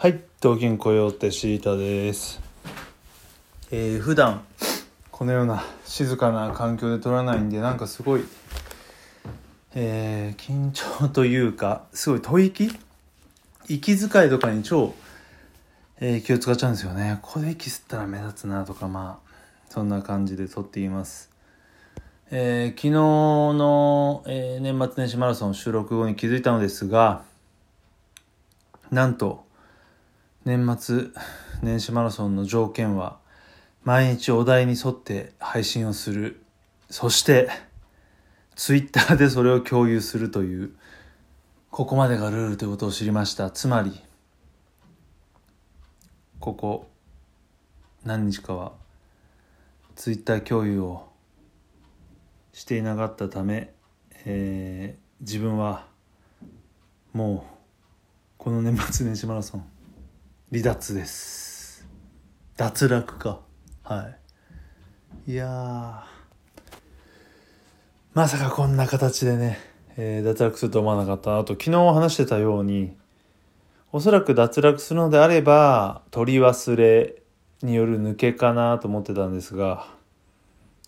はい、東京雇用ってシータです。えー、普段このような静かな環境で撮らないんで、なんかすごい、えー、緊張というか、すごい吐息？息遣いとかに超、えー気を使っちゃうんですよね。ここで息吸ったら目立つなとか、まあ、そんな感じで撮っています。えー昨日の、えー年末年始マラソン収録後に気づいたのですが、なんと、年末年始マラソンの条件は、毎日お題に沿って配信をする。そして、ツイッターでそれを共有するという、ここまでがルールということを知りました。つまり、ここ、何日かは、ツイッター共有をしていなかったため、えー自分は、もう、この年末年始マラソン、離脱です。脱落か。はい。いやー、まさかこんな形でね、えー脱落すると思わなかったなと、昨日話してたように、おそらく脱落するのであれば、取り忘れによる抜けかなと思ってたんですが、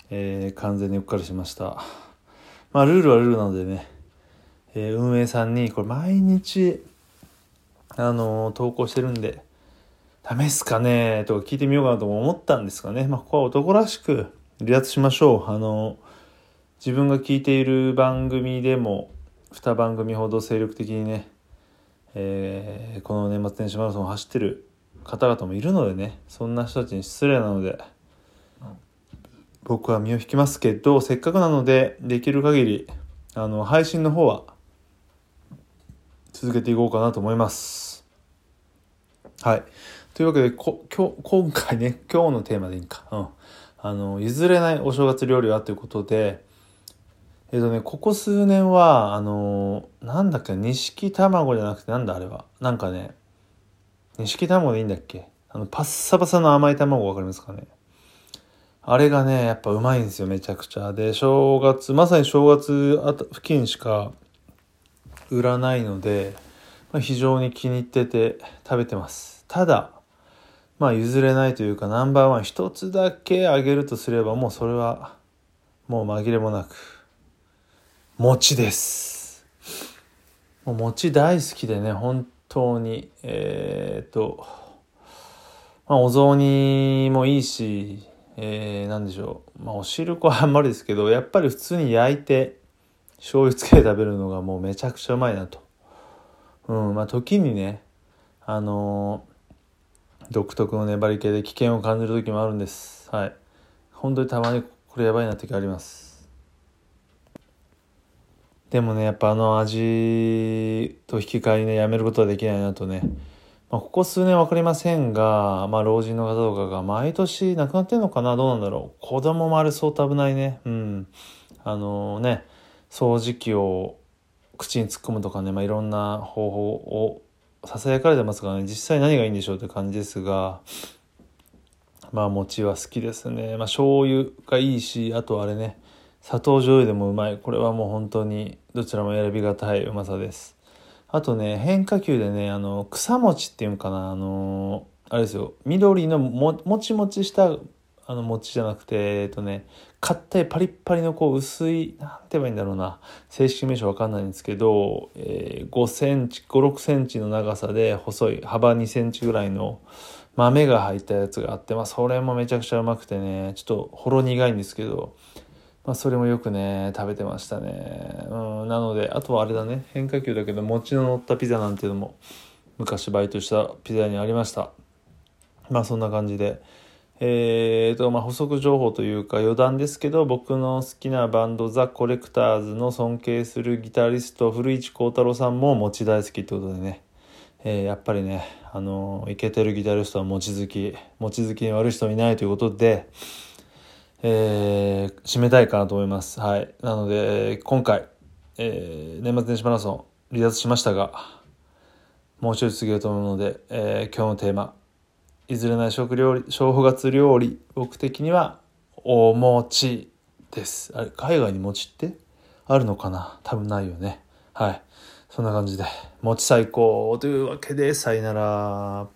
えー完全にうっかりしました。まあ、ルールはルールなのでね、えー運営さんに、これ毎日、あのー投稿してるんで、ダメっすかねとか聞いてみようかなと思ったんですがね、まあ、ここは男らしく離脱しましょう。あの自分が聞いている番組でも、2番組ほど精力的にね、えーこの年末年始マラソンを走ってる方々もいるのでね、そんな人たちに失礼なので、僕は身を引きますけど、せっかくなので、できる限り、あの、配信の方は、続けていこうかなと思います。はい。というわけで、こ今日、今回ね、今日のテーマでいいか。うん。あの、譲れないお正月料理はということで、えっとね、ここ数年は、あの、なんだっけ、錦卵じゃなくて、なんだあれは？なんかね、錦卵でいいんだっけ？あの、パッサパサの甘い卵わかりますかね？あれがね、やっぱうまいんですよ、めちゃくちゃ。で、正月、まさに正月あた付近しか売らないので、まあ、非常に気に入ってて食べてます。ただ、まあ譲れないというかナンバーワン一つだけあげるとすればもうそれはもう紛れもなく餅です。もう餅大好きでね、本当に。えー、っと、まあお雑煮もいいし、えー、なんでしょう。まあお汁粉はあんまりですけど、やっぱり普通に焼いて醤油つけて食べるのがもうめちゃくちゃうまいなと。うん、まあ時にね、あのー独特の粘り気で危険を感じる時もあるんです。はい。本当にたまにこれやばいな時あります。でもね、やっぱあの味と引き換えにね、やめることはできないなとね。まあ、ここ数年わかりませんが、まあ老人の方とかが毎年亡くなってんのかな？どうなんだろう？子供もあれ相当危ないね。うん。あのね、掃除機を口に突っ込むとかね、まあ、いろんな方法をささやかれてますからね、実際何がいいんでしょうって感じですが、まあ餅は好きですね。まあ醤油がいいし、あとあれね、砂糖醤油でもうまい。これはもう本当にどちらも選びがたいうまさです。あとね、変化球でね、あの、草餅っていうんかな、あの、あれですよ、緑のももちもちしたあの餅じゃなくて、えっとね、硬いパリッパリのこう薄い、なんて言えばいいんだろうな、正式名称わかんないんですけど、えー5センチ、5、6センチの長さで細い、幅2センチぐらいの豆が入ったやつがあって、まあそれもめちゃくちゃうまくてね、ちょっとほろ苦いんですけど、まあそれもよくね、食べてましたね。うん、なので、あとはあれだね、変化球だけど餅の乗ったピザなんていうのも昔バイトしたピザ屋にありました。まあそんな感じで。えーと、まあ補足情報というか余談ですけど、僕の好きなバンドザ・コレクターズの尊敬するギタリスト古市幸太郎さんも餅大好きってことでね。えーやっぱりね、あのイケてるギタリストは餅好き、餅好きに悪い人いないということで、えー締めたいかなと思います。はい。なので、今回、えー年末年始マラソン離脱しましたが、もう一つ続けようと思うので、えー今日のテーマ、譲れない食料理、正月料理、僕的には、お餅です。あれ、海外に餅って？あるのかな？多分ないよね。はい。そんな感じで、餅最高というわけで、さよなら。